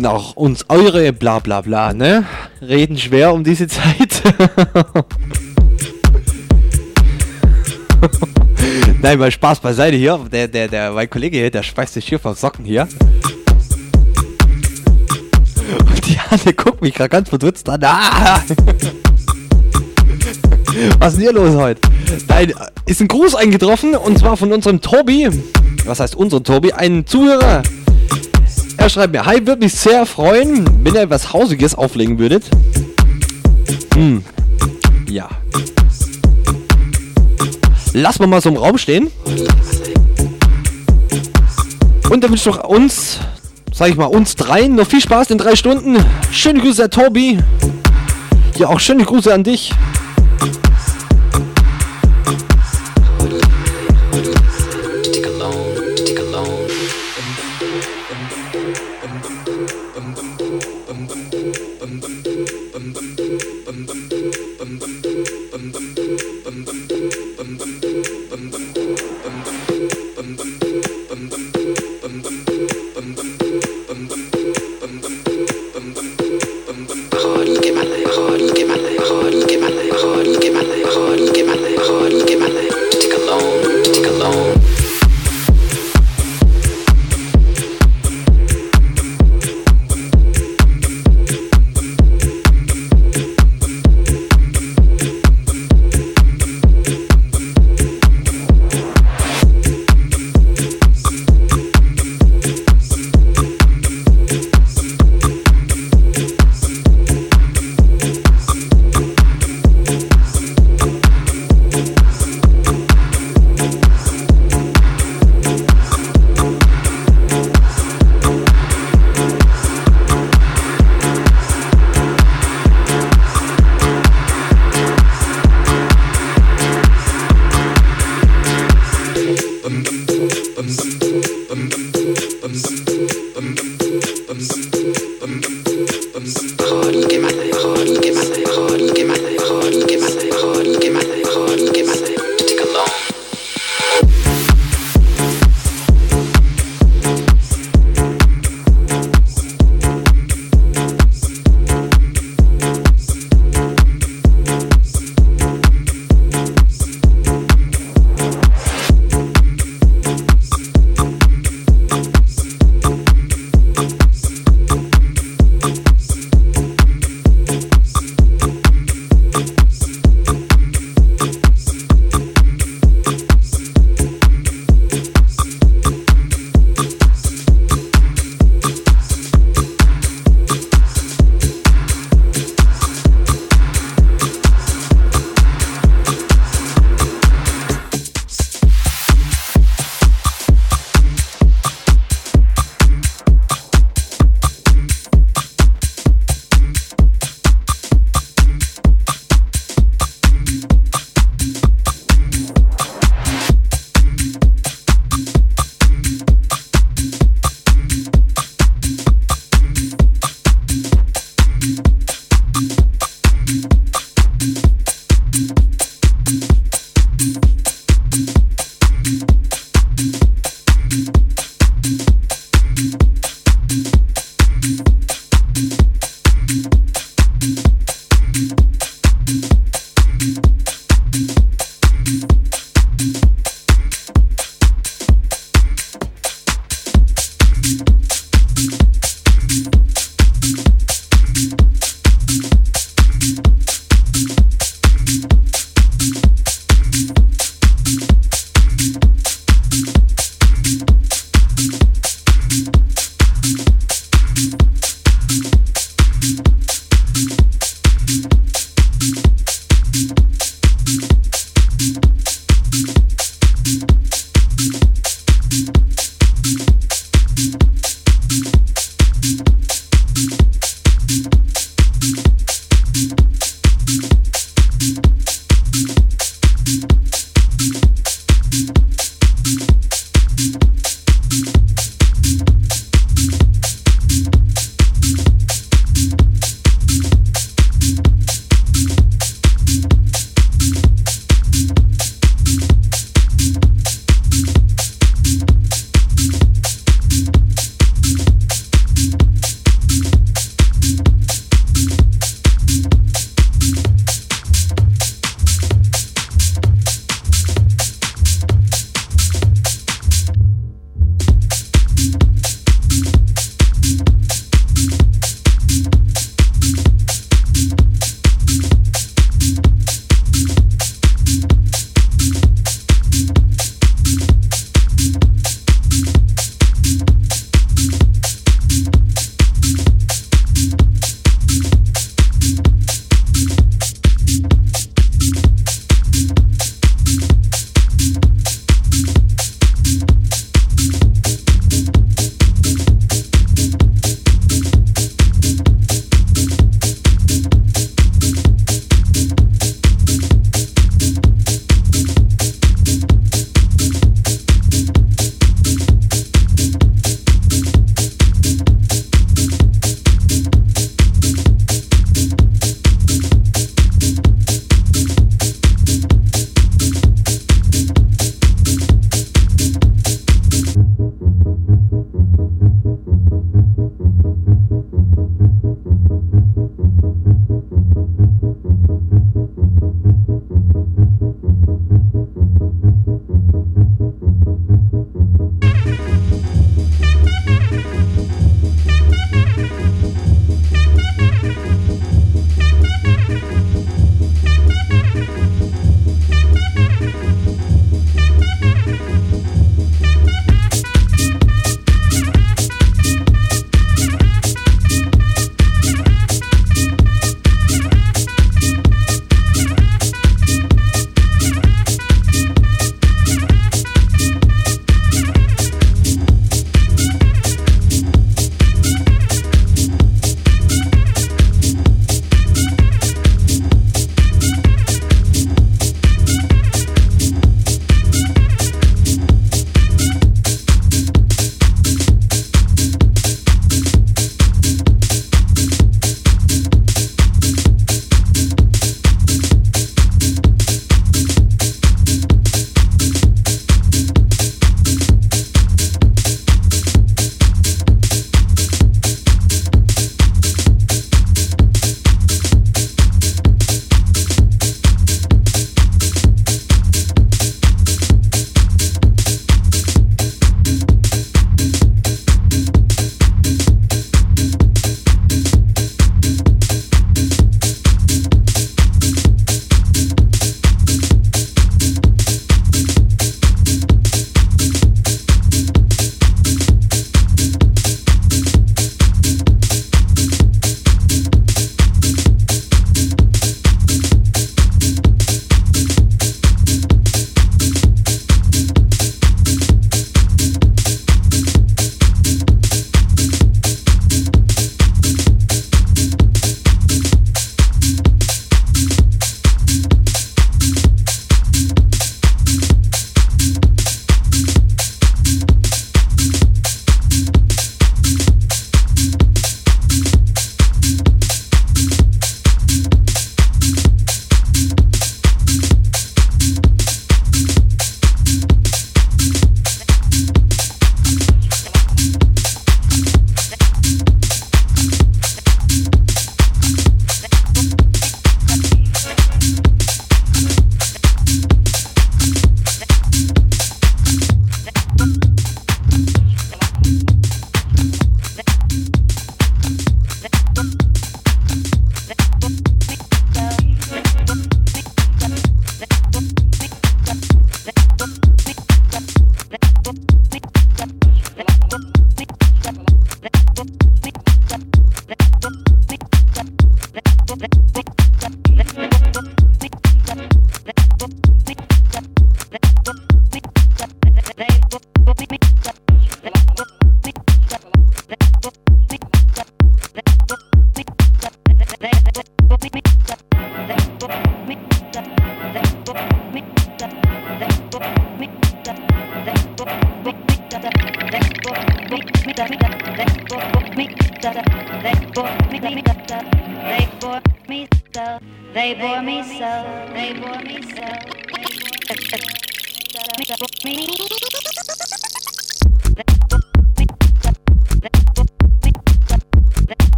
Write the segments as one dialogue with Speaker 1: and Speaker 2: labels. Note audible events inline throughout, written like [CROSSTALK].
Speaker 1: sind auch uns eure bla bla bla, ne? Reden schwer um diese Zeit. [LAUGHS] Nein, mal Spaß beiseite hier. Der, der, der, mein Kollege hier, der schmeißt sich hier vom Socken hier. Und die Anne guckt mich gerade ganz verdutzt an. Ah! Was ist denn hier los heute? Nein, ist ein Gruß eingetroffen und zwar von unserem Tobi. Was heißt unserem Tobi? Ein Zuhörer. Er schreibt mir, hi, würde mich sehr freuen, wenn ihr etwas Hausiges auflegen würdet. Hm. Ja. Lass mal mal so im Raum stehen. Und dann wünsche ich doch uns, sag ich mal, uns dreien noch viel Spaß in drei Stunden. Schöne Grüße, Herr Tobi. Ja, auch schöne Grüße an dich.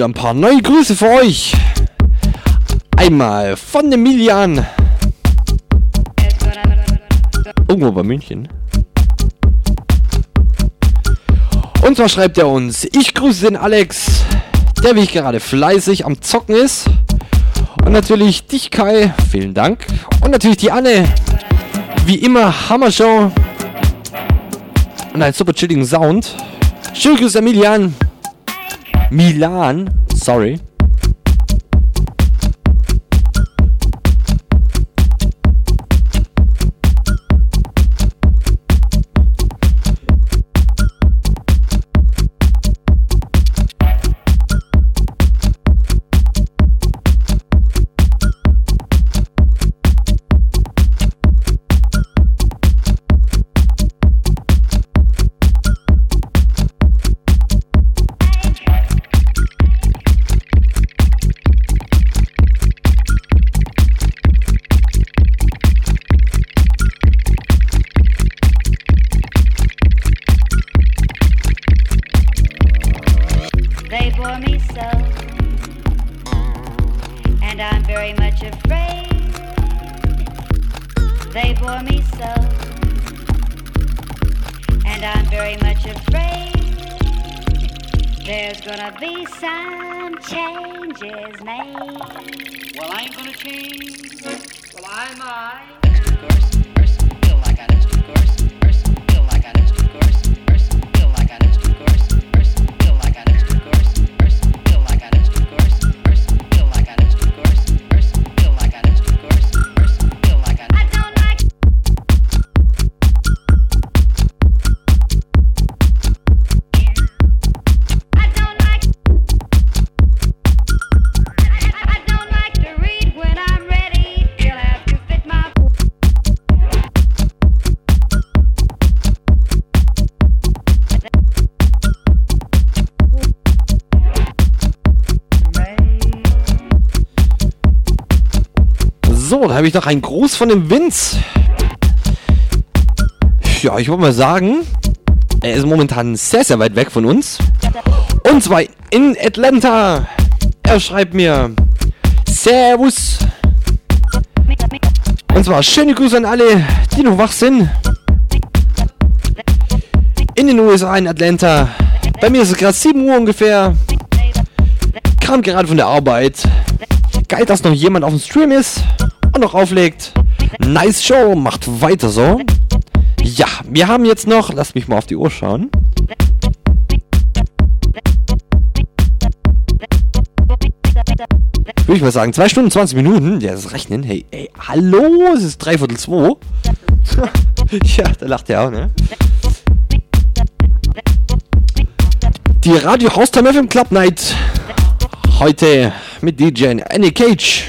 Speaker 1: Wieder ein paar neue Grüße für euch. Einmal von dem Milian. Irgendwo bei München. Und zwar schreibt er uns, ich grüße den Alex, der wie ich gerade fleißig am Zocken ist. Und natürlich dich Kai, vielen Dank. Und natürlich die Anne, wie immer Hammershow. Und einen super chilligen Sound. Schönen Grüße Emilian. Milan, sorry. Habe ich noch einen Gruß von dem Vince. Ja, ich wollte mal sagen, er ist momentan sehr, sehr weit weg von uns. Und zwar in Atlanta. Er schreibt mir Servus. Und zwar schöne Grüße an alle, die noch wach sind. In den USA, in Atlanta. Bei mir ist es gerade 7 Uhr ungefähr. Kam gerade von der Arbeit. Geil, dass noch jemand auf dem Stream ist und noch auflegt. Nice Show, macht weiter so. Ja, wir haben jetzt noch, lasst mich mal auf die Uhr schauen. Würde ich mal sagen, 2 Stunden 20 Minuten. Ja, das rechnen. Hey, ey, hallo, es ist dreiviertel zwei. [LAUGHS] ja, da lacht er auch, ne? Die Radio Haustime FM Club Night. Heute mit DJ Annie Cage.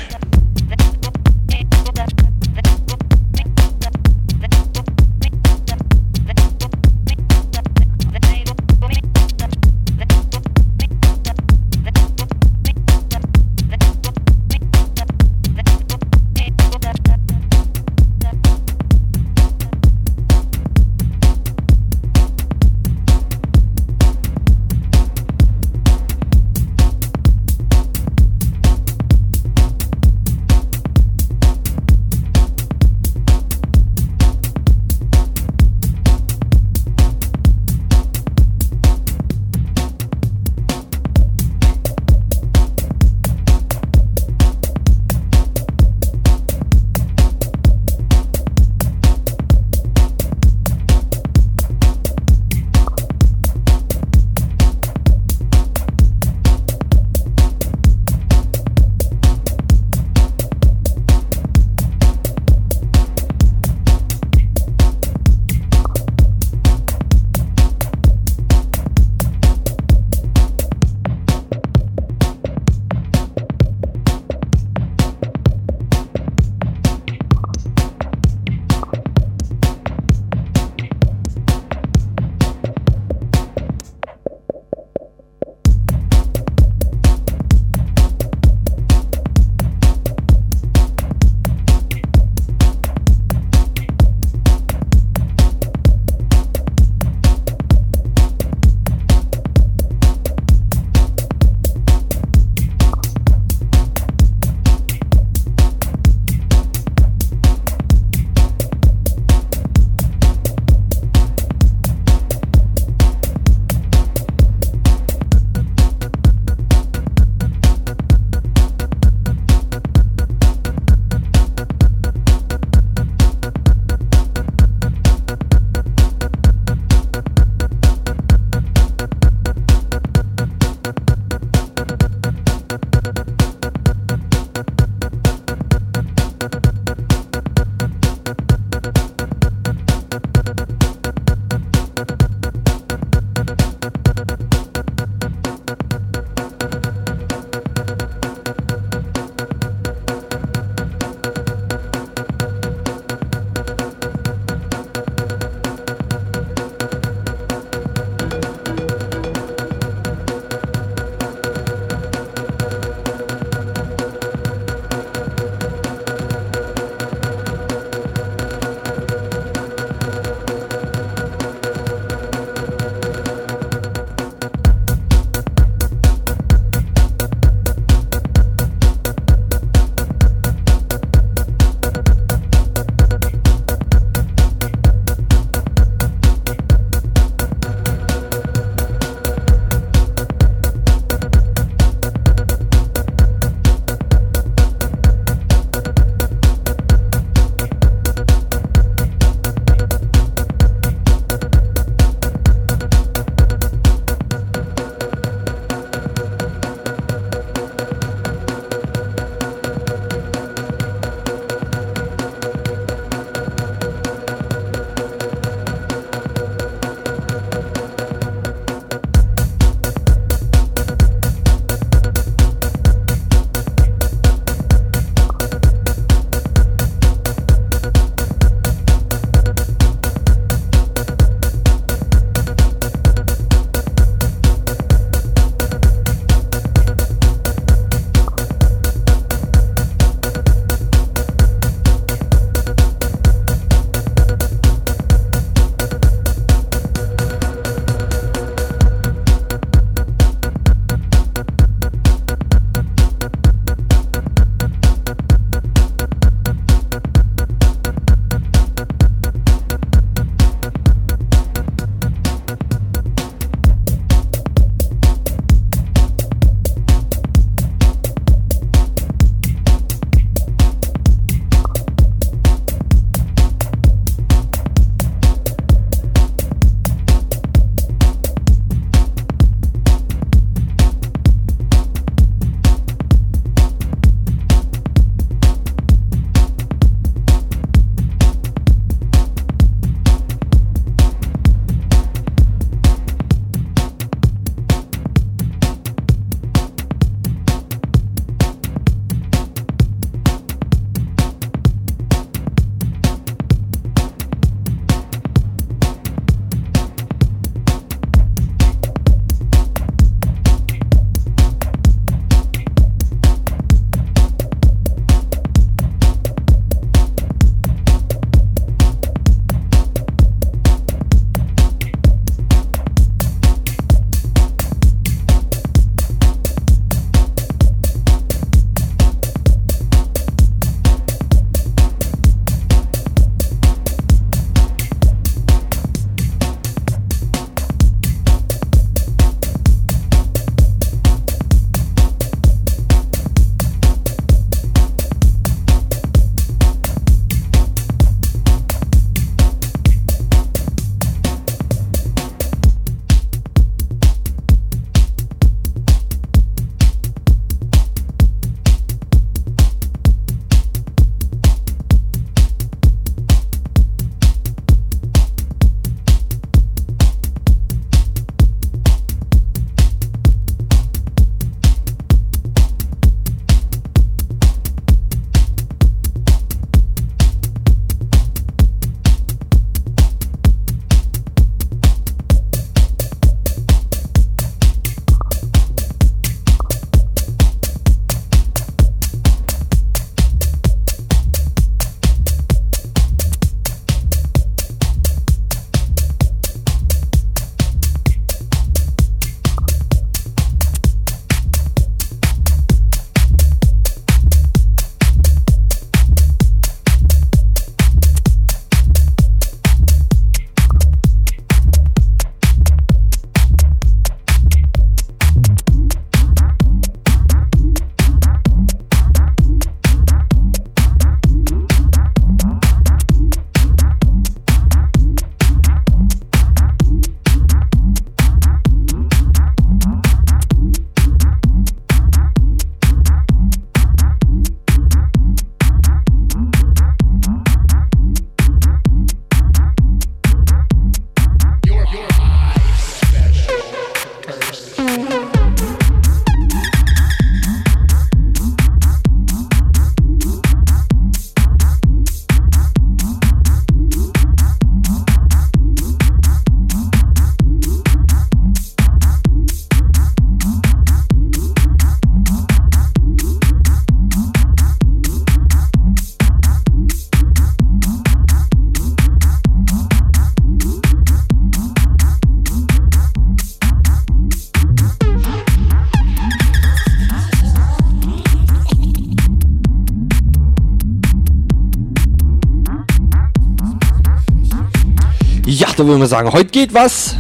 Speaker 1: Sagen, heute geht was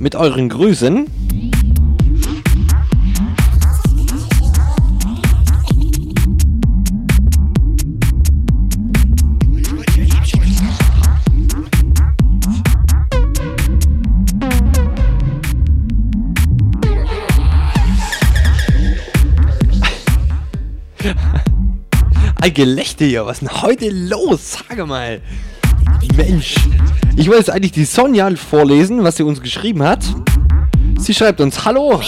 Speaker 1: mit euren Grüßen. Ein Gelächter hier, was ist denn heute los? Sage mal. Mensch. Ich wollte jetzt eigentlich die Sonja vorlesen, was sie uns geschrieben hat. Sie schreibt uns, hallo.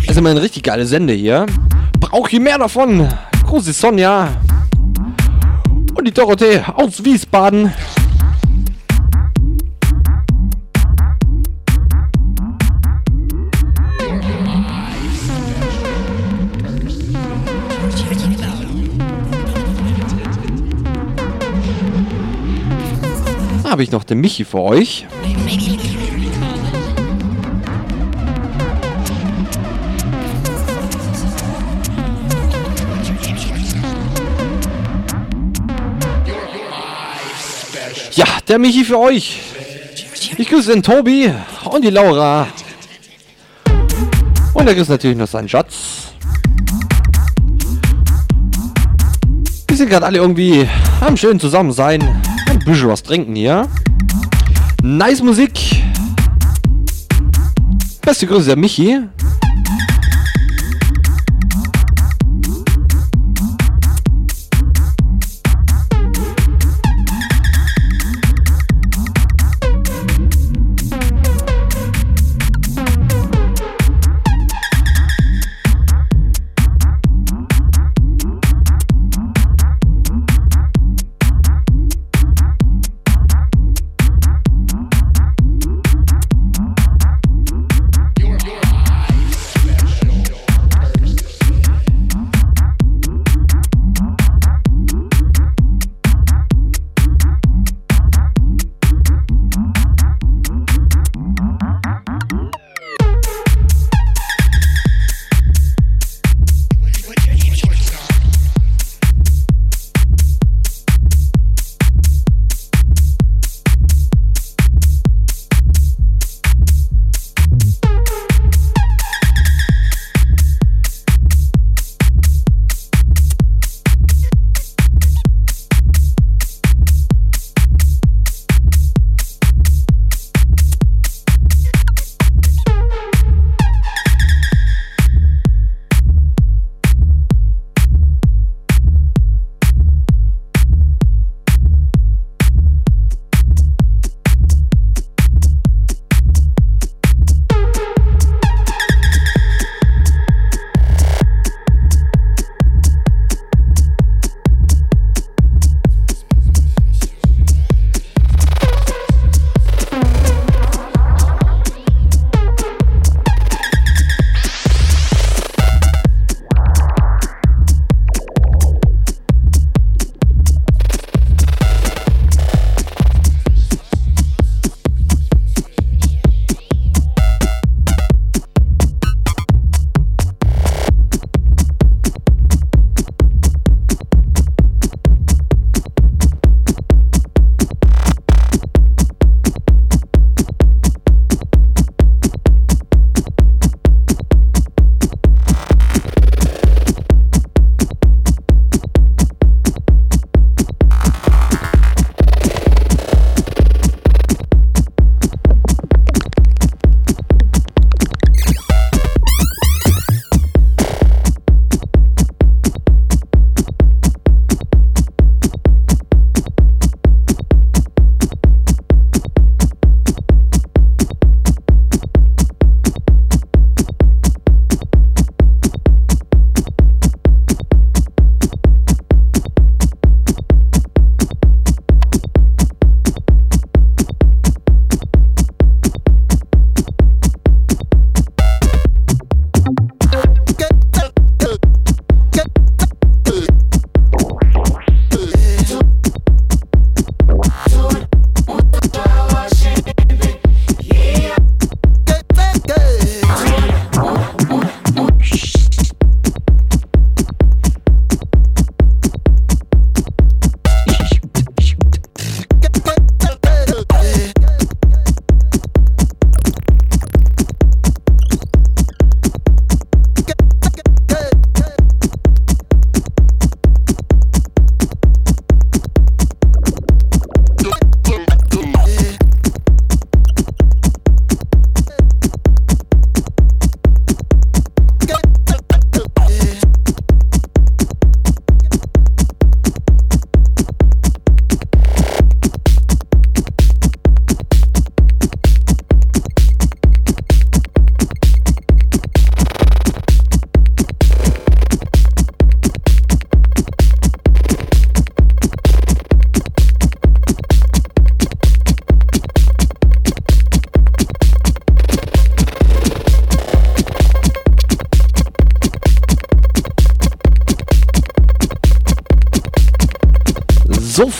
Speaker 1: Das ist immer eine richtig geile Sende hier. Brauche ich mehr davon. Große Sonja. Und die Dorothee aus Wiesbaden. Habe ich noch den Michi für euch. Ja, der Michi für euch. Ich grüße den Tobi und die Laura. Und er grüßt natürlich noch seinen Schatz. Wir sind gerade alle irgendwie am schön zusammen sein bisschen was trinken hier. Nice Musik. Beste Grüße, der Michi.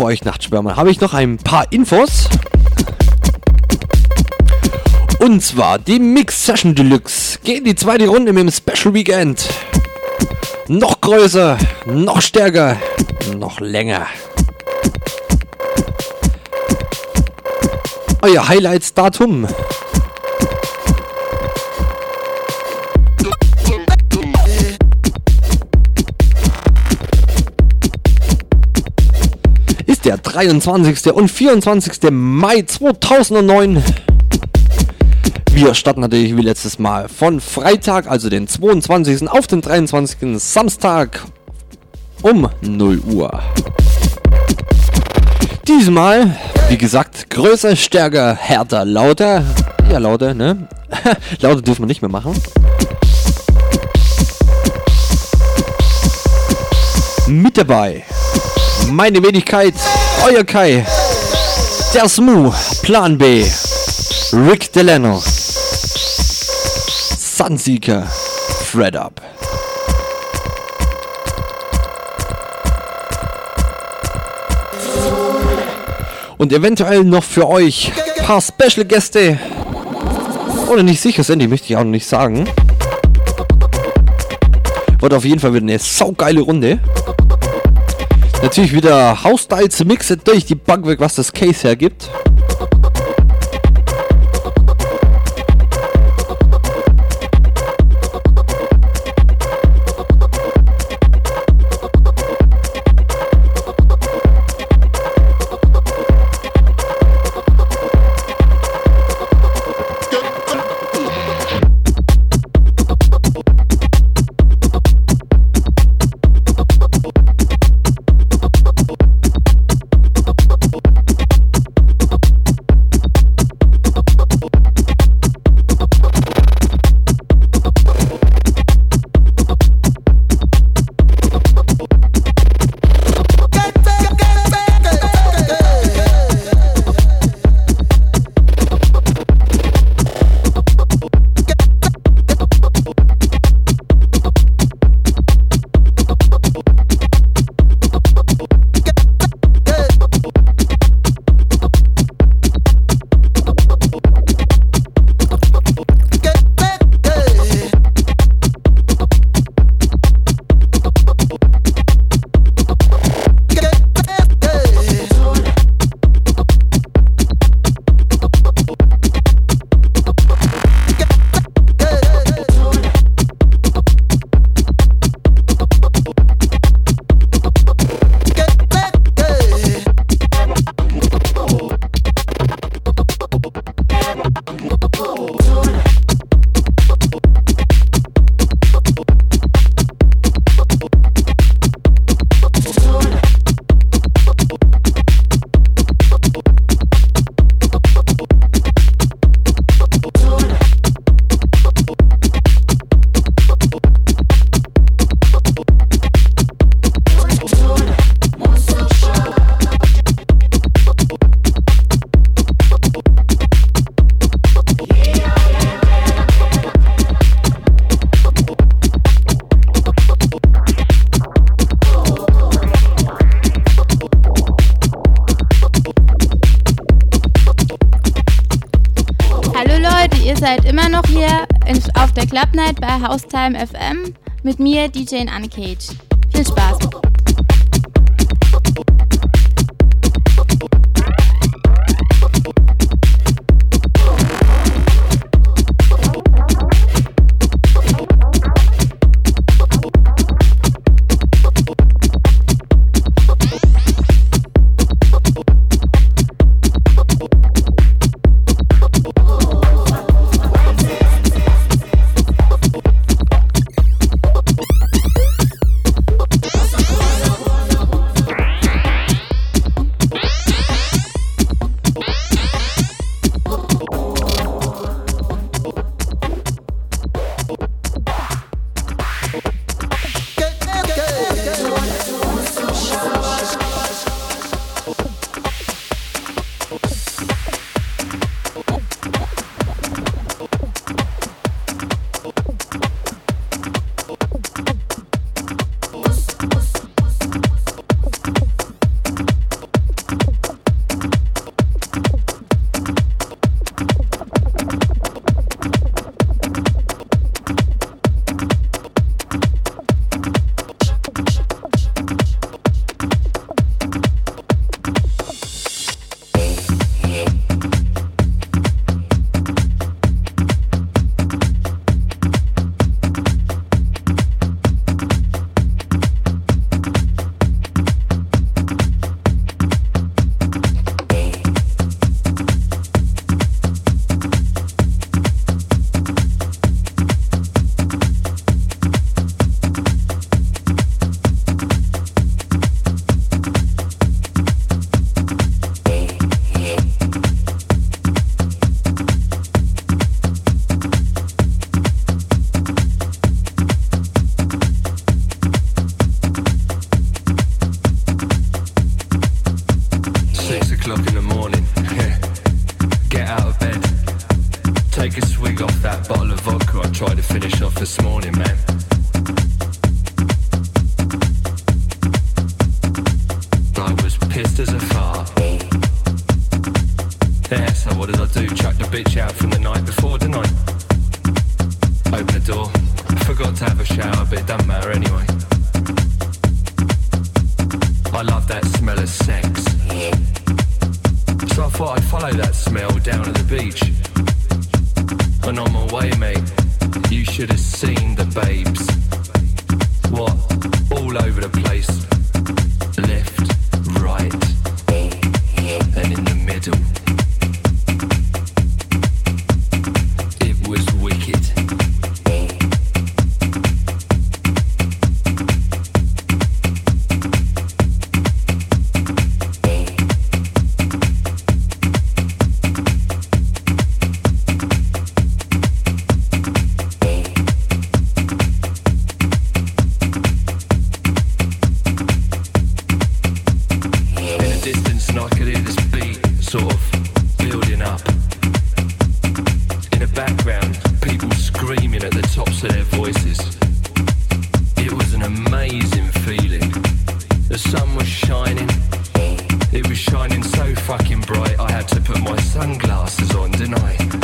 Speaker 1: Für euch Nachtschwärmer habe ich noch ein paar Infos. Und zwar die Mix Session Deluxe geht die zweite Runde mit dem Special Weekend. Noch größer, noch stärker, noch länger. Euer Highlights-Datum 23. und 24. Mai 2009. Wir starten natürlich wie letztes Mal von Freitag, also den 22. auf den 23. Samstag um 0 Uhr. Diesmal, wie gesagt, größer, stärker, härter, lauter. Ja, lauter, ne? [LAUGHS] lauter dürfen wir nicht mehr machen. Mit dabei meine Wenigkeit, euer Kai, der Smoo, Plan B, Rick Delano, Sunseeker, Fred Up. Und eventuell noch für euch ein paar Special Gäste. Oder nicht sicher sind, die möchte ich auch noch nicht sagen. Wird auf jeden Fall wieder eine saugeile Runde. Natürlich wieder House-Styles Mixed durch die Bank weg, was das Case hergibt.
Speaker 2: Haustime FM mit mir, DJ Anne
Speaker 3: I had to put my sunglasses on, didn't I?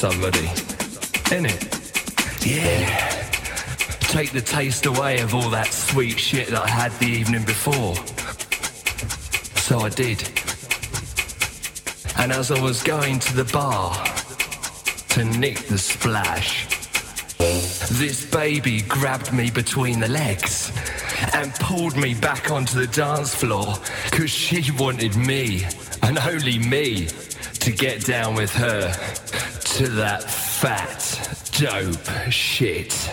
Speaker 3: somebody. In it, yeah. Take the taste away of all that sweet shit that I had the evening before. So I did. And as I was going to the bar to nick the splash, this baby grabbed me between the legs and pulled me back onto the dance floor because she wanted me and only me to get down with her to that fat, dope shit.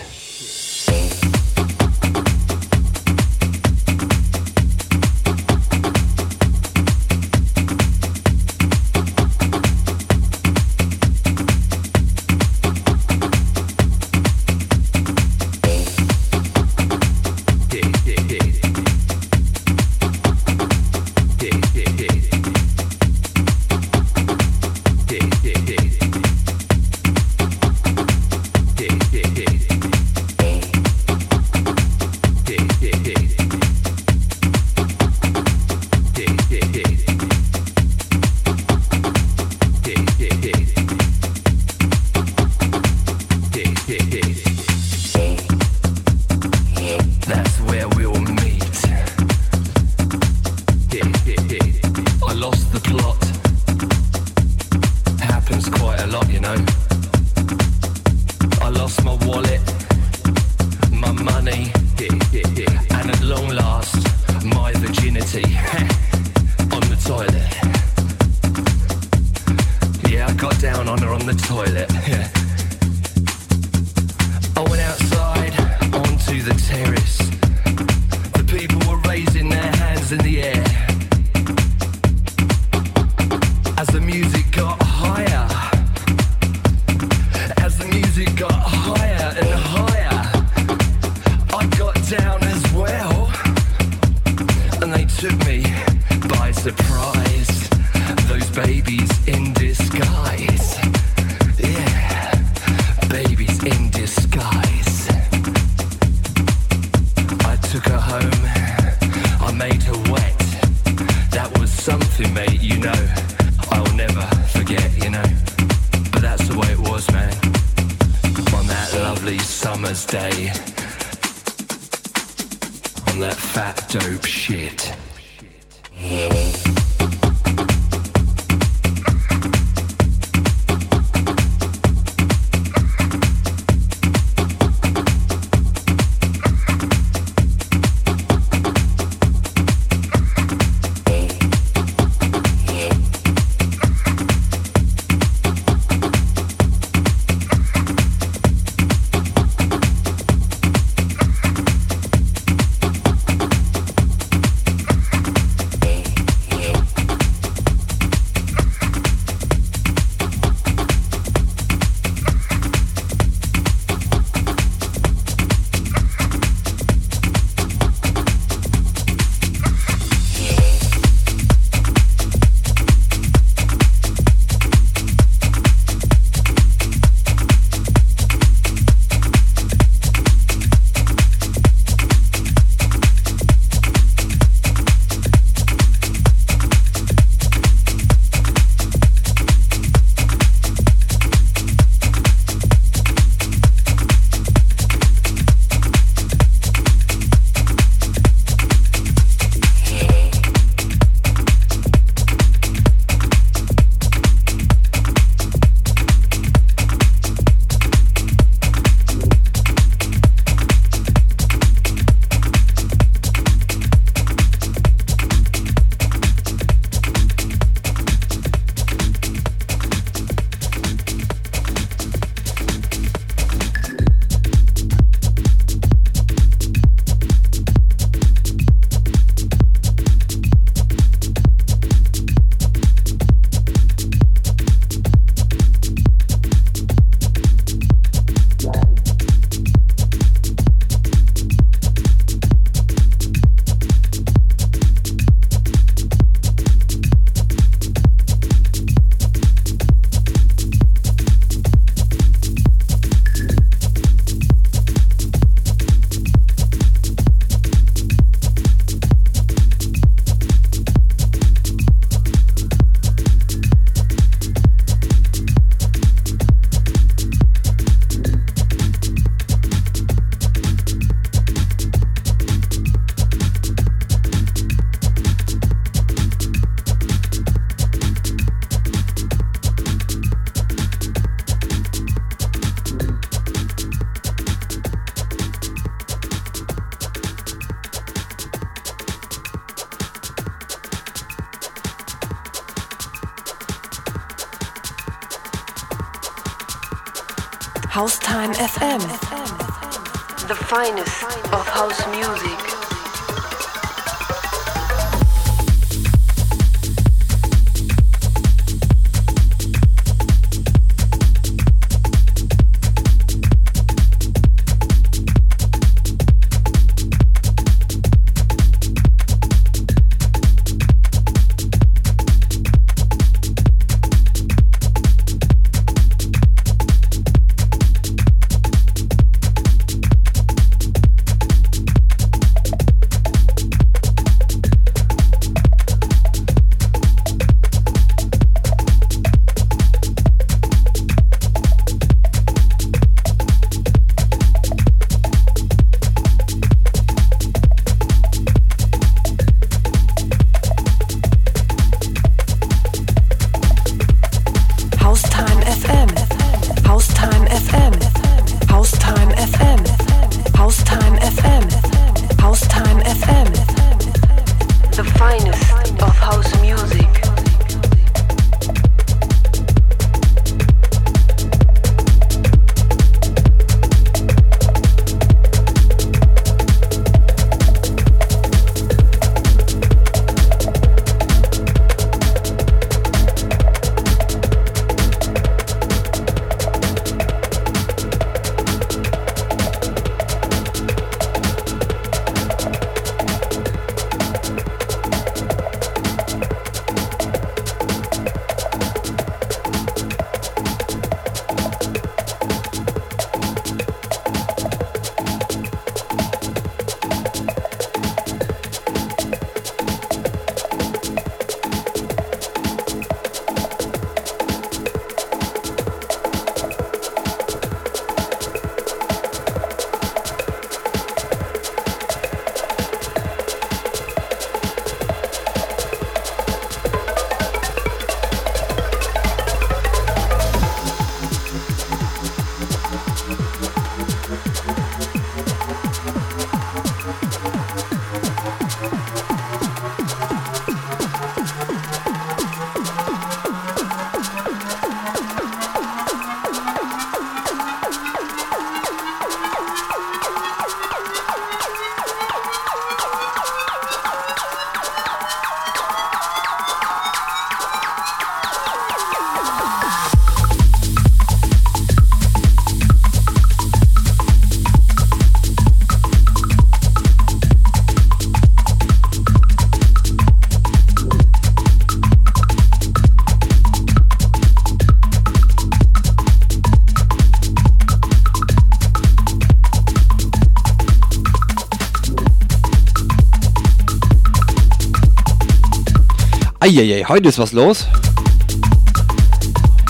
Speaker 1: Heute ist was los.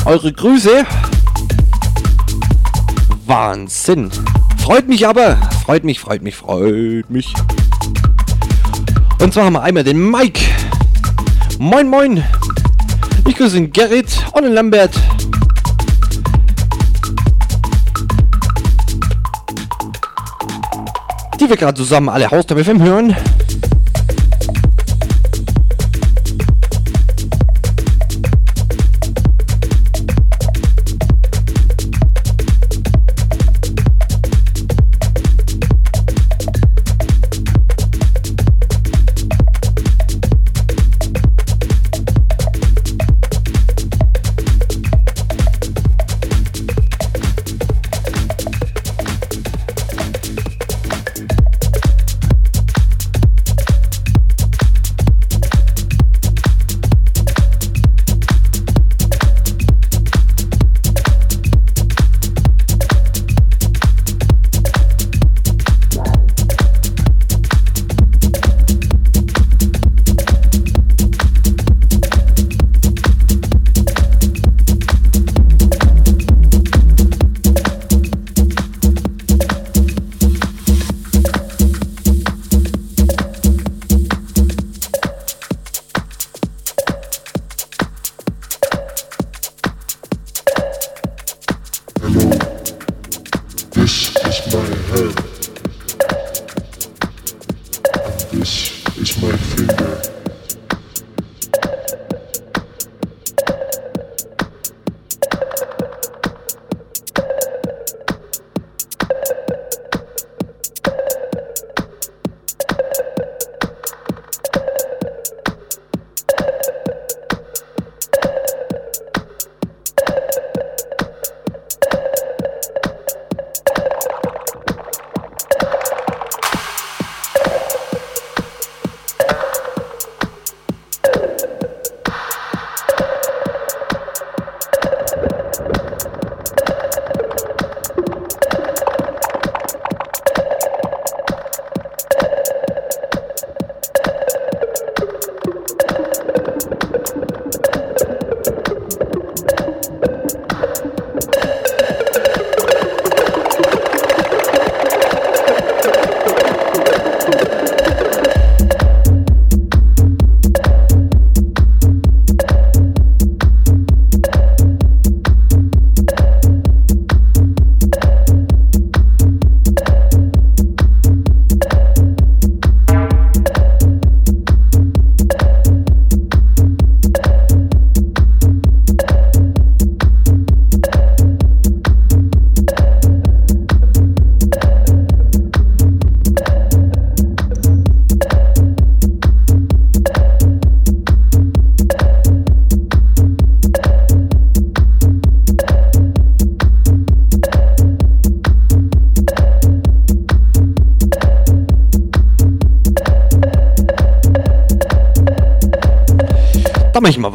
Speaker 1: Eure Grüße. Wahnsinn. Freut mich aber. Freut mich, freut mich, freut mich. Und zwar haben wir einmal den Mike. Moin, moin. Ich grüße den Gerrit und den Lambert. Die wir gerade zusammen alle Haustime FM hören.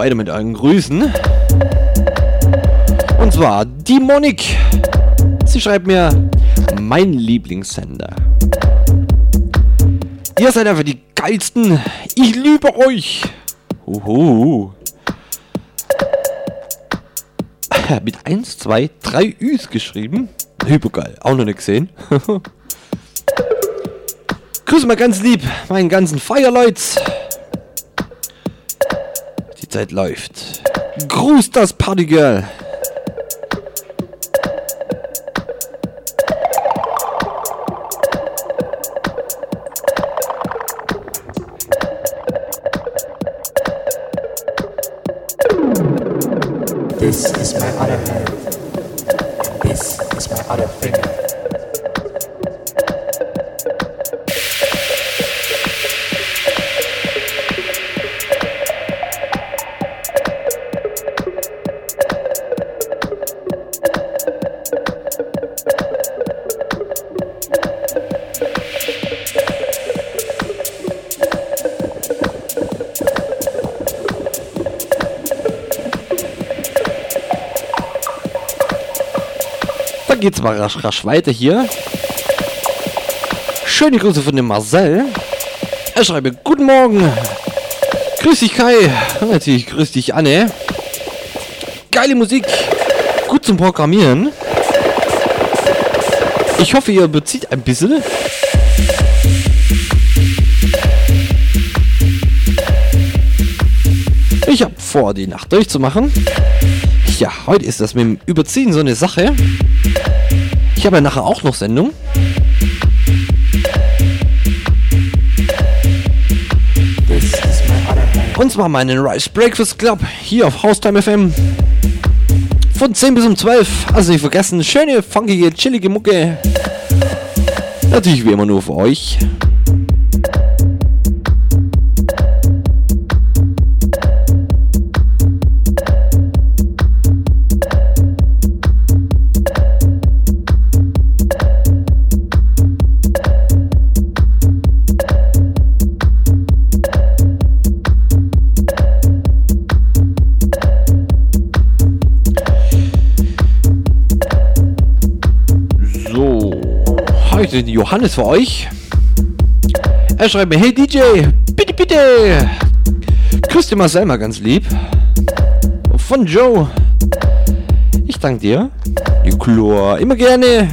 Speaker 1: Weiter mit euren Grüßen. Und zwar die Monik. Sie schreibt mir, mein Lieblingssender. Ihr seid einfach die geilsten. Ich liebe euch. Uhu. [LAUGHS] Mit 1, 2, 3 Üs geschrieben. Hypergeil. Auch noch nicht gesehen. [LAUGHS] Grüße mal ganz lieb meinen ganzen Feierleuts. Zeit läuft. Gruß das Partygirl. Mal rasch, rasch weiter hier. Schöne Grüße von dem Marcel. Er schreibt, guten Morgen. Grüß dich Kai. Natürlich grüß dich Anne. Geile Musik. Gut zum Programmieren. Ich hoffe, ihr bezieht ein bisschen. Ich habe vor, die Nacht durchzumachen. Ja, heute ist das mit dem Überziehen so eine Sache. Ich habe ja nachher auch noch Sendung. Und zwar meinen Rice Breakfast Club hier auf Haustime FM. Von 10 bis um 12. Also nicht vergessen, schöne, funkige, chillige Mucke. Natürlich wie immer nur für euch. Heute Johannes für euch. Er schreibt mir, hey DJ, bitte, bitte. Grüß dir Marcel mal ganz lieb. Von Joe. Ich danke dir. Ja, klar, immer gerne.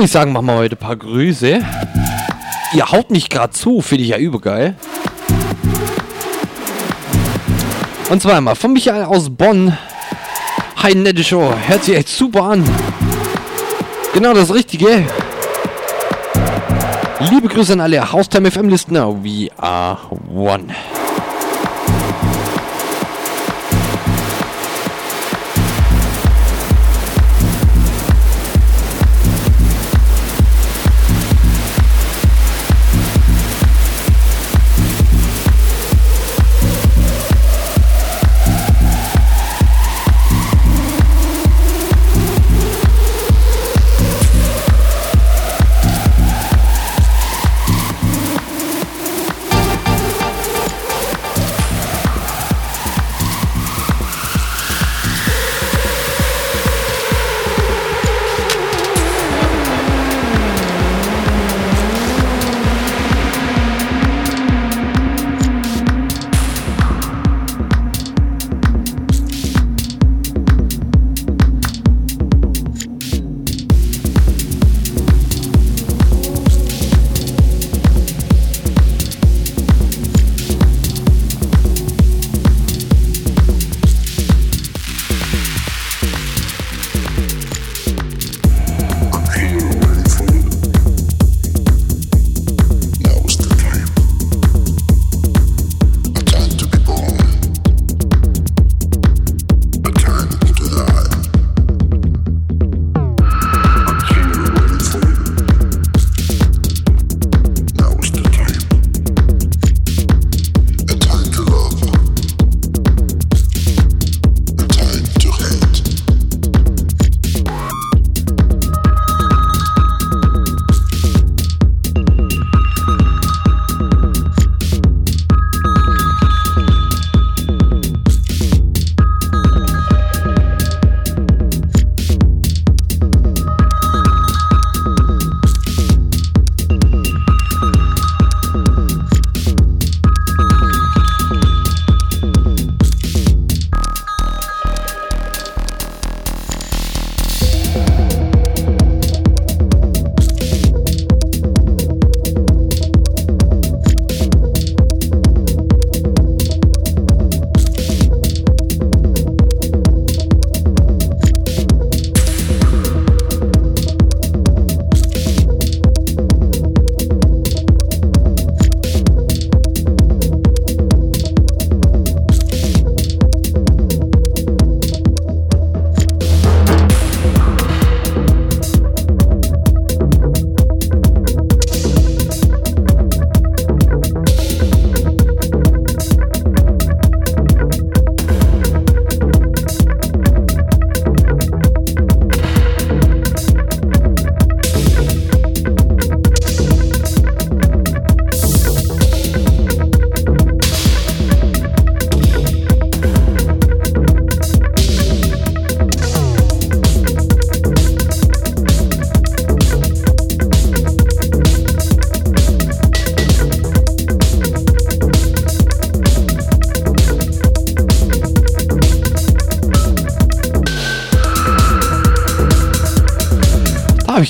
Speaker 1: Und ich sage, machen wir heute ein paar Grüße. Ihr haut mich gerade zu, finde ich ja übergeil. Und zwar einmal von Michael aus Bonn. Hi, nette Show. Hört sich echt super an. Genau das Richtige. Liebe Grüße an alle Haustime FM Listener. We are one.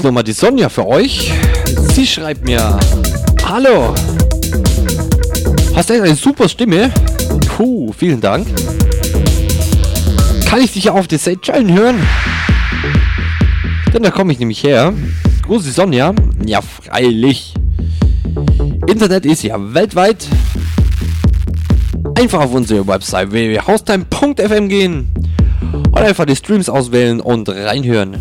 Speaker 1: Ich nochmal die Sonja für euch. Sie schreibt mir: Hallo, hast du eine super Stimme? Puh, vielen Dank. Kann ich dich ja auf der Seychellen hören? Denn da komme ich nämlich her. Große Sonja? Ja, freilich. Internet ist ja weltweit. Einfach auf unsere Website www.haustime.fm gehen und einfach die Streams auswählen und reinhören.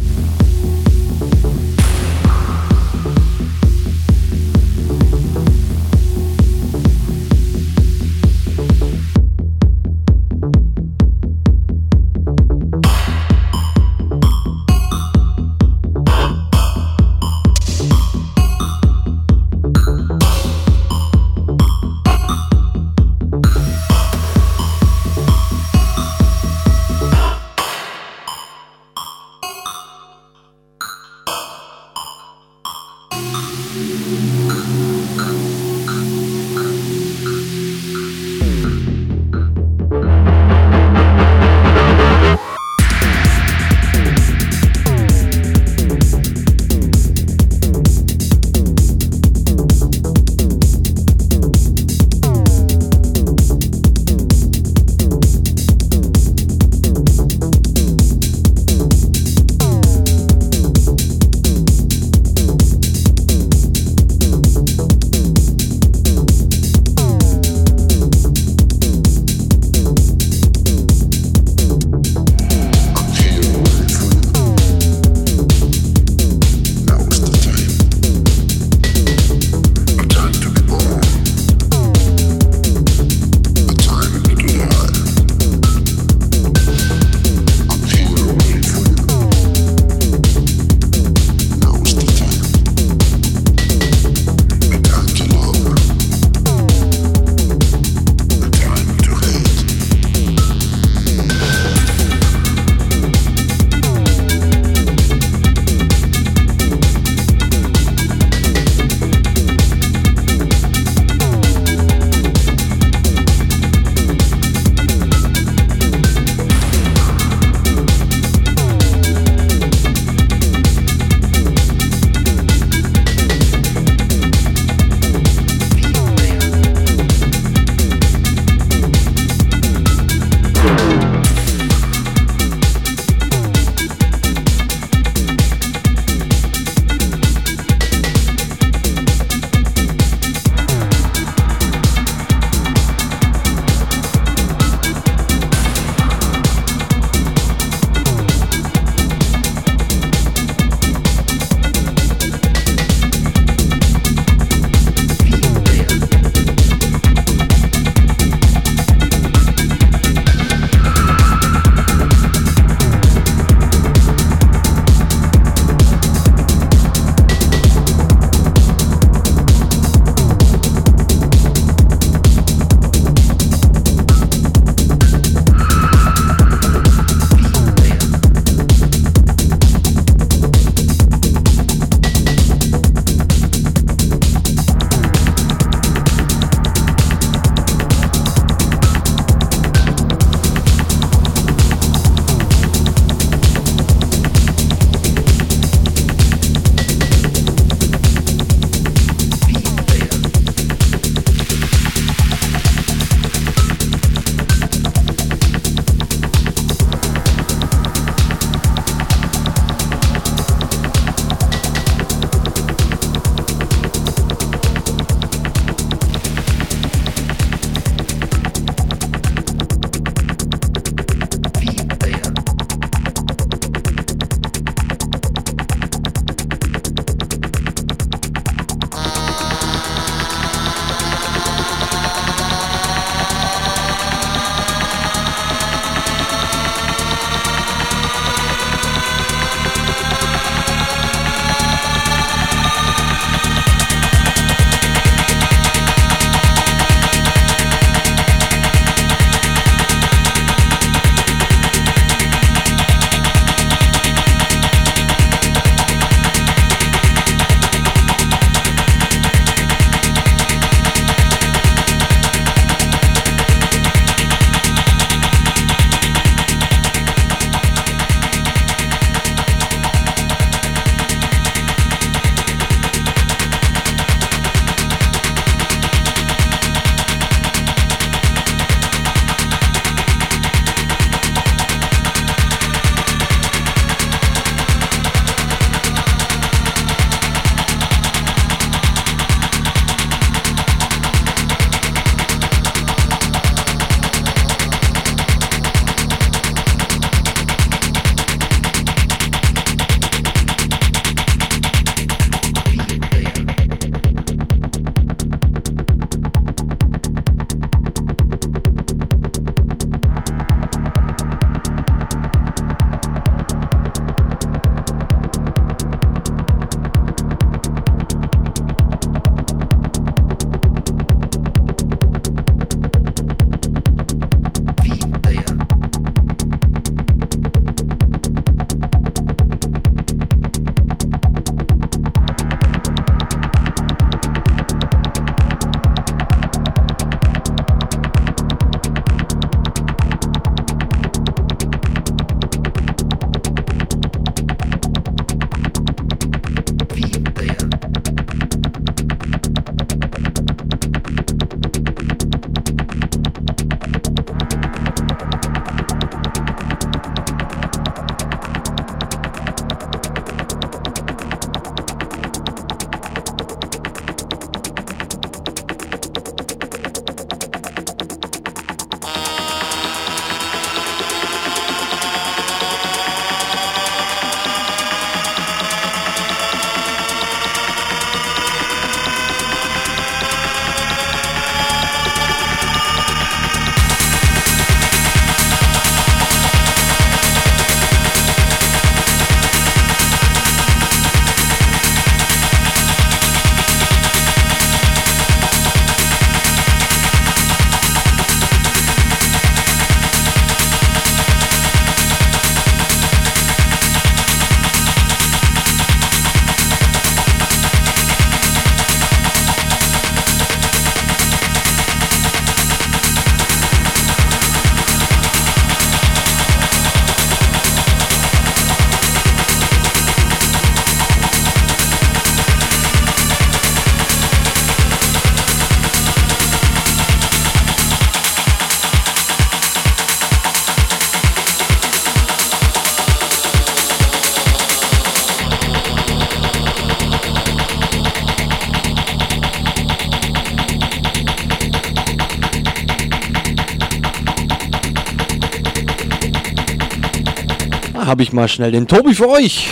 Speaker 1: Ich mal schnell den Tobi für euch.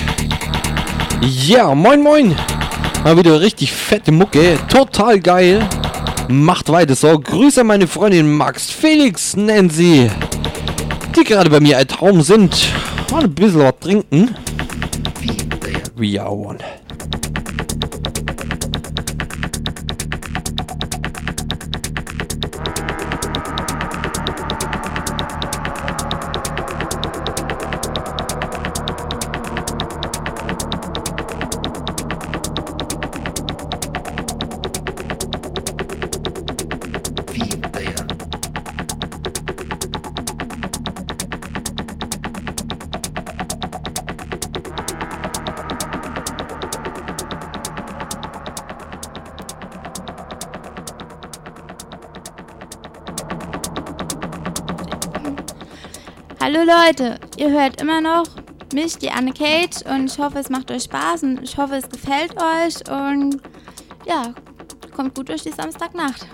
Speaker 1: Ja, moin moin. Mal wieder richtig fette Mucke. Total geil. Macht weiter so. Grüße an meine Freundin Max Felix, nennen sie. Die gerade bei mir ein Traum sind. Mal ein bisschen was trinken. We are one.
Speaker 2: Leute, ihr hört immer noch mich, die Anne Cage und ich hoffe, es macht euch Spaß und ich hoffe, es gefällt euch und ja, kommt gut durch die Samstagnacht.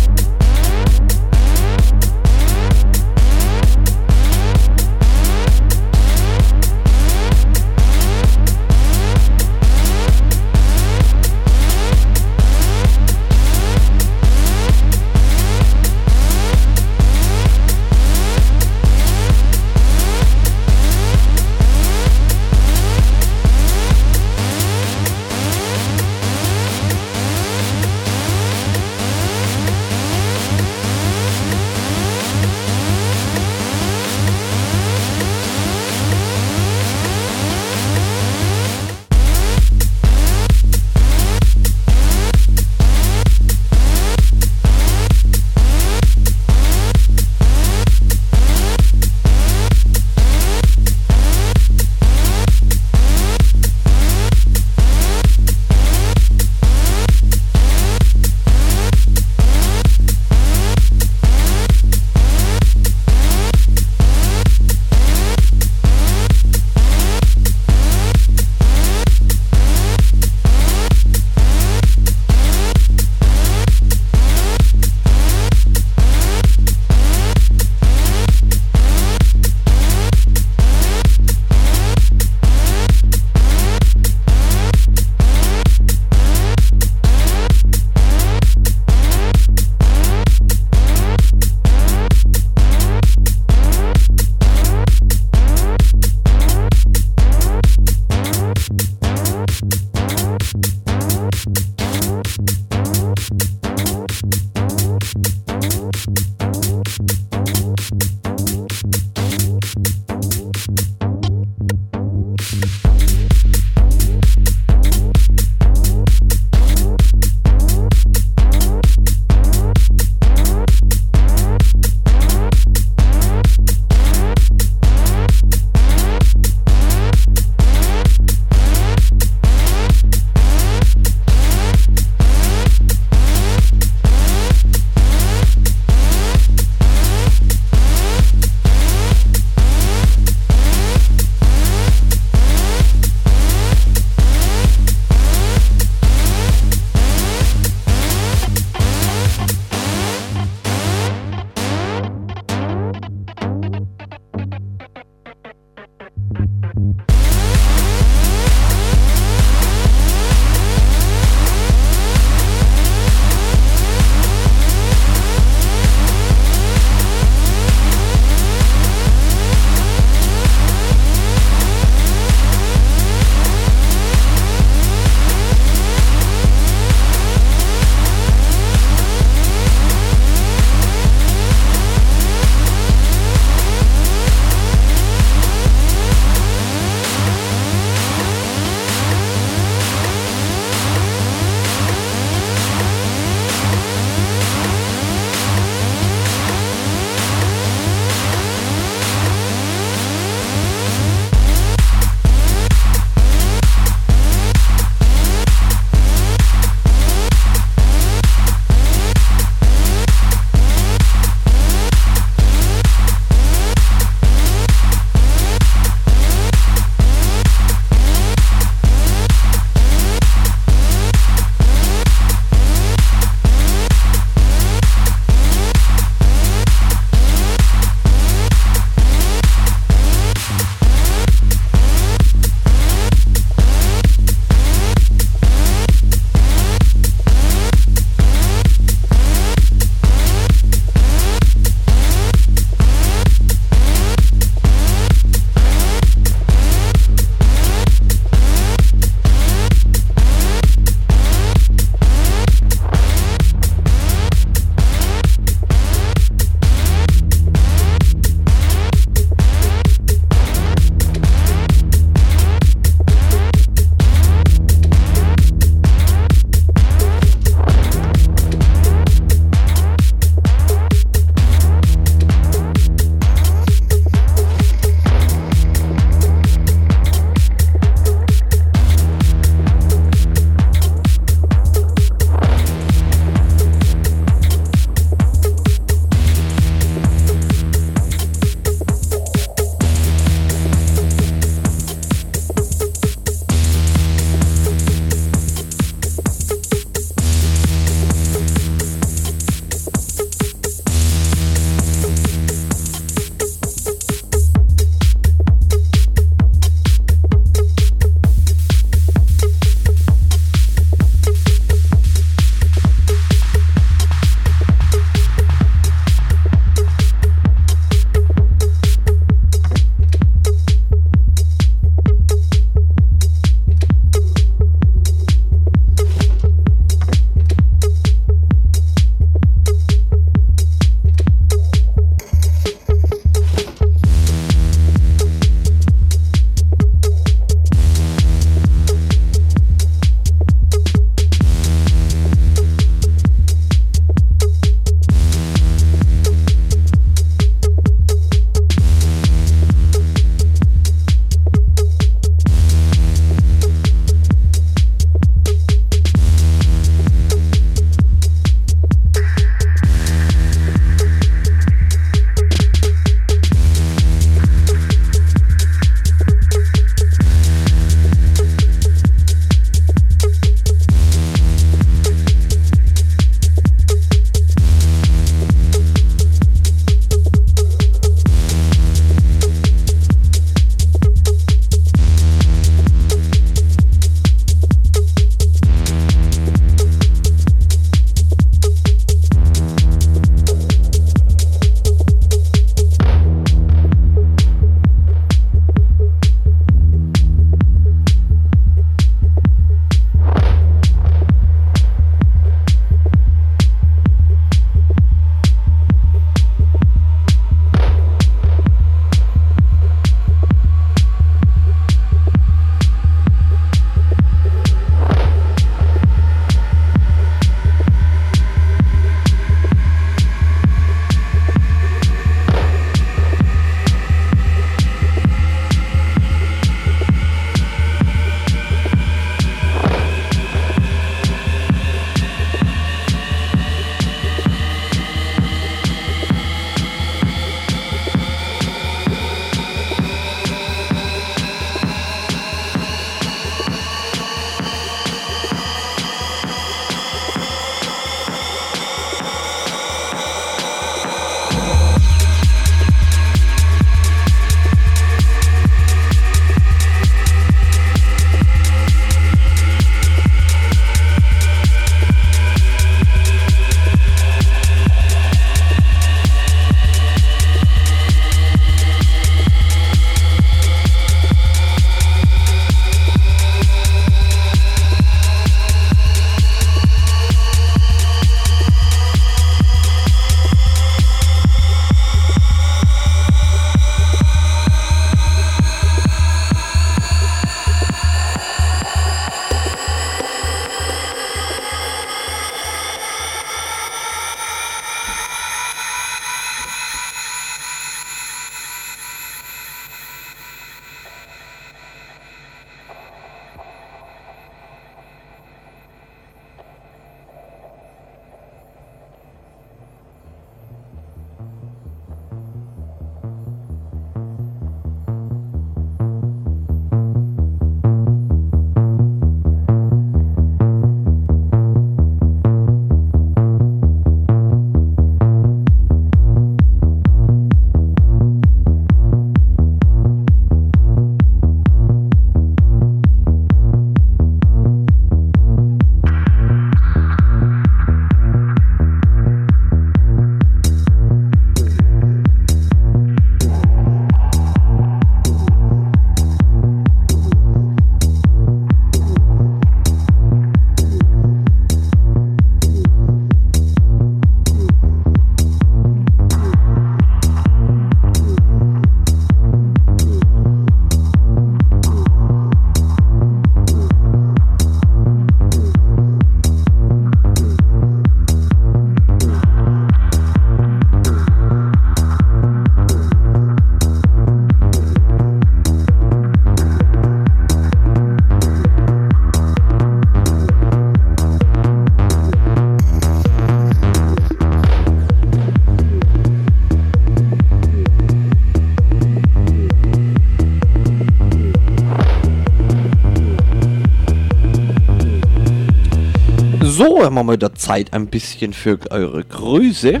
Speaker 1: Wir mal wieder Zeit ein bisschen für eure Grüße.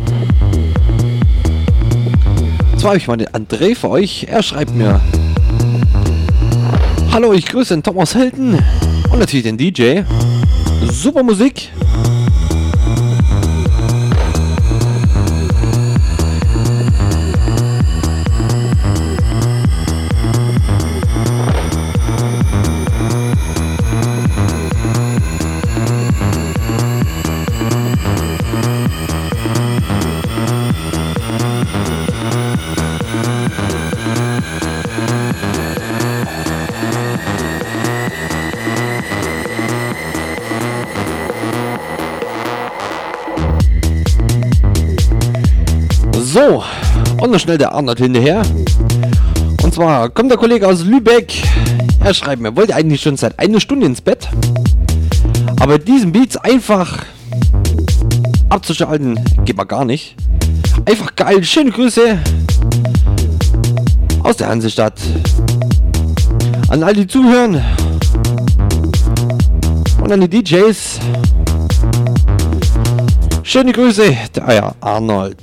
Speaker 1: Zwar habe ich mal den André für euch. Er schreibt mir: Hallo, ich grüße den Thomas Helden und natürlich den DJ. Super Musik. Und noch schnell der Arnold hinterher. Und zwar kommt der Kollege aus Lübeck. Er schreibt mir, wollte eigentlich schon seit einer Stunde ins Bett. Aber diesen Beats einfach abzuschalten, geht mal gar nicht. Einfach geil. Schöne Grüße aus der Hansestadt. An all die zuhören. Und an die DJs. Schöne Grüße, der Arnold.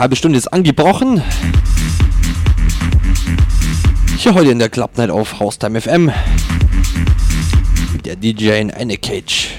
Speaker 1: Halbe Stunde ist angebrochen. Hier heute in der Club Night auf Haustime FM. Mit der DJ in eine Cage.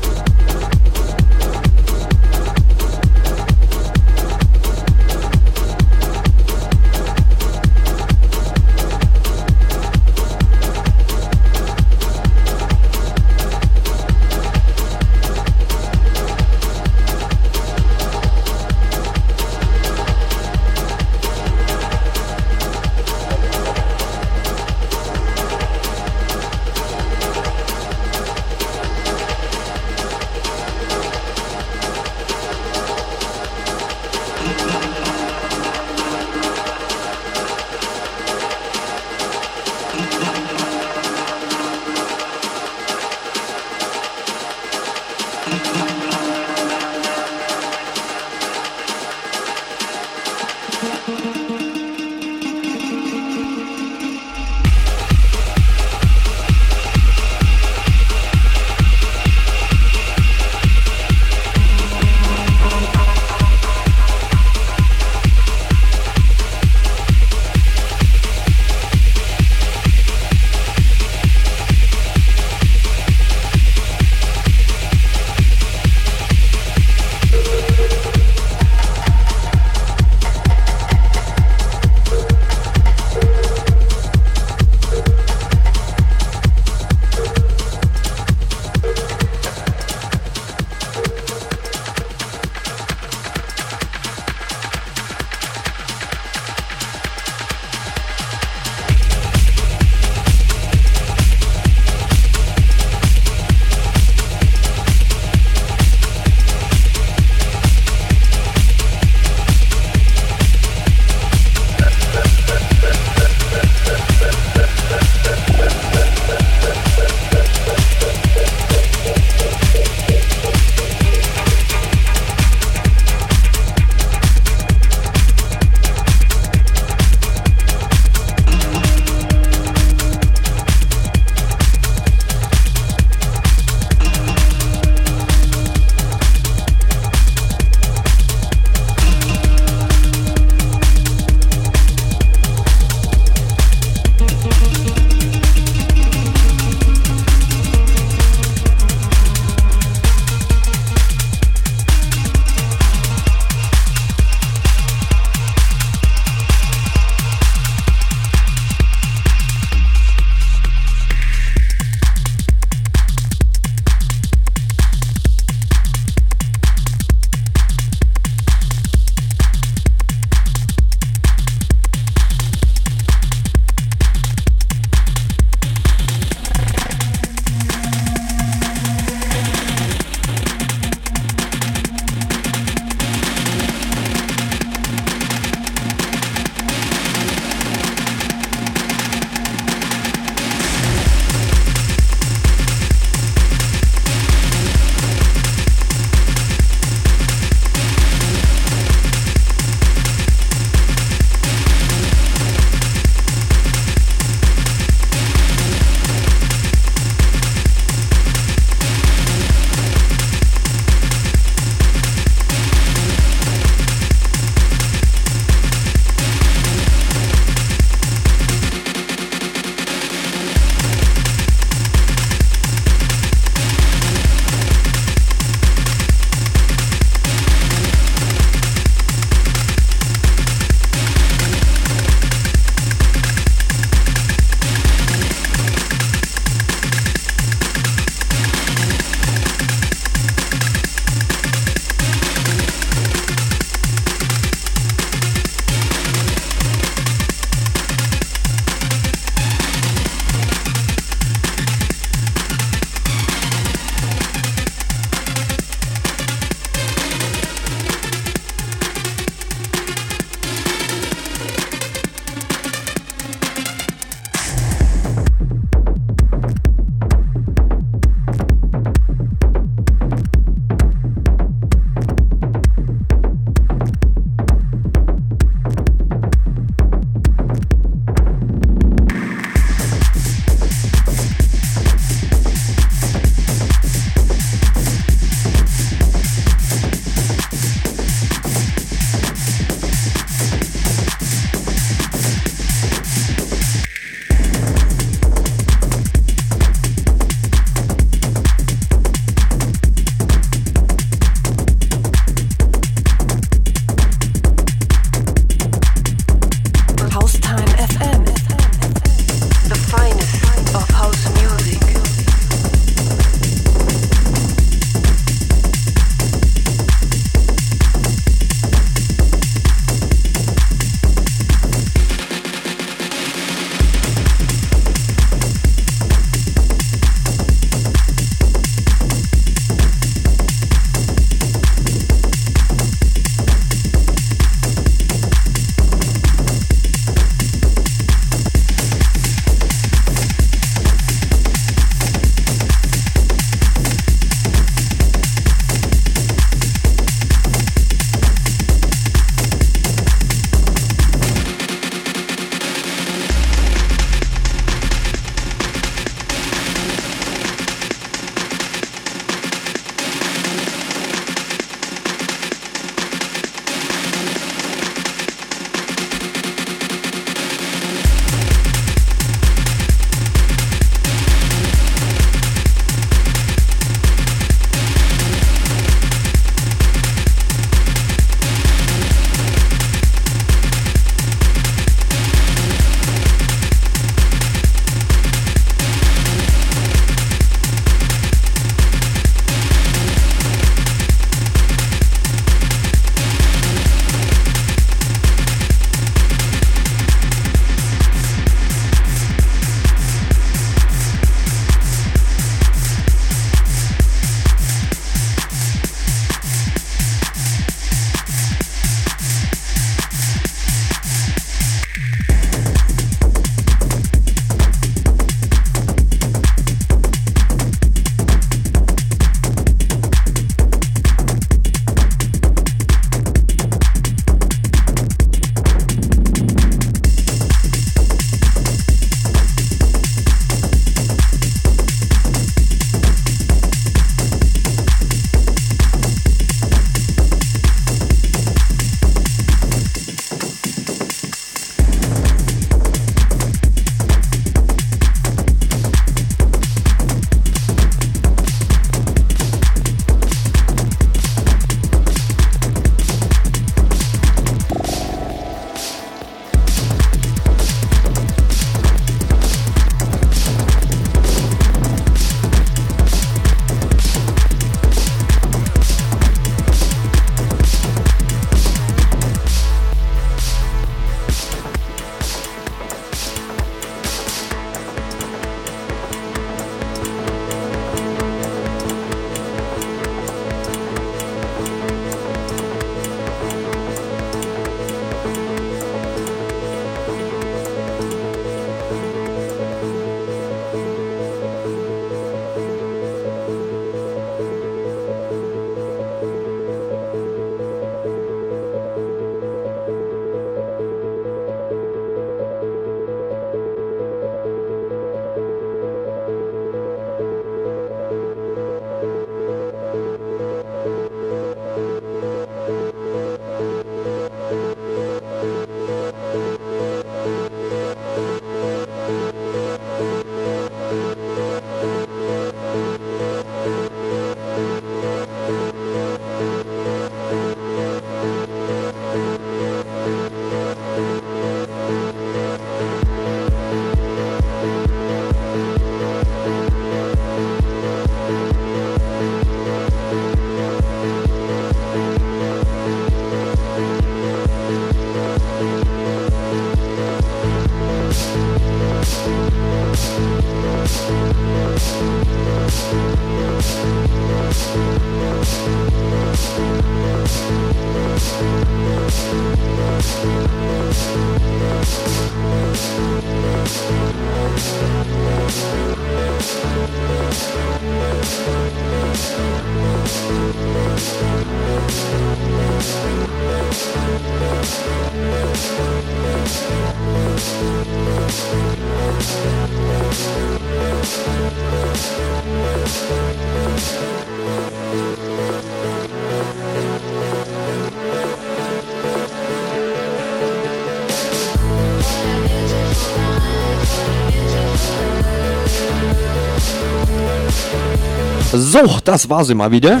Speaker 1: So, das war sie mal wieder.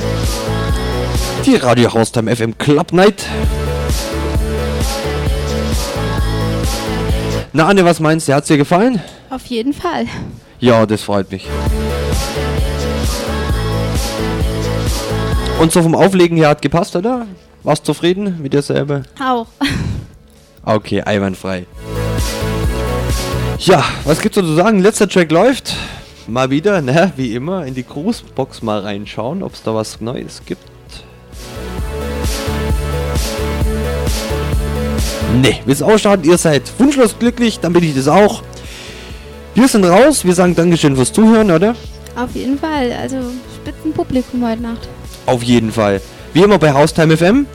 Speaker 1: Die Radio Haustime FM Club Night. Na Anne, was meinst du? Hat's dir gefallen?
Speaker 2: Auf jeden Fall.
Speaker 1: Ja, das freut mich. Und so vom Auflegen her hat gepasst, oder? Warst zufrieden mit dir selber?
Speaker 2: Auch.
Speaker 1: Okay, einwandfrei. Ja, was gibt's so zu sagen? Letzter Track läuft. Mal wieder, ne, wie immer, in die Grußbox mal reinschauen, ob es da was Neues gibt. Ne, wie es ausschaut, ihr seid wunschlos glücklich, dann bin ich das auch. Wir sind raus, wir sagen Dankeschön fürs Zuhören, oder?
Speaker 2: Auf jeden Fall. Also Spitzenpublikum heute Nacht.
Speaker 1: Auf jeden Fall. Wie immer bei Haustime FM.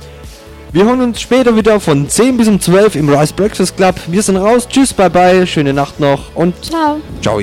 Speaker 1: Wir hören uns später wieder von 10 bis um 12 im Rice Breakfast Club. Wir sind raus. Tschüss, bye bye. Schöne Nacht noch und
Speaker 2: Ciao.
Speaker 1: ciao.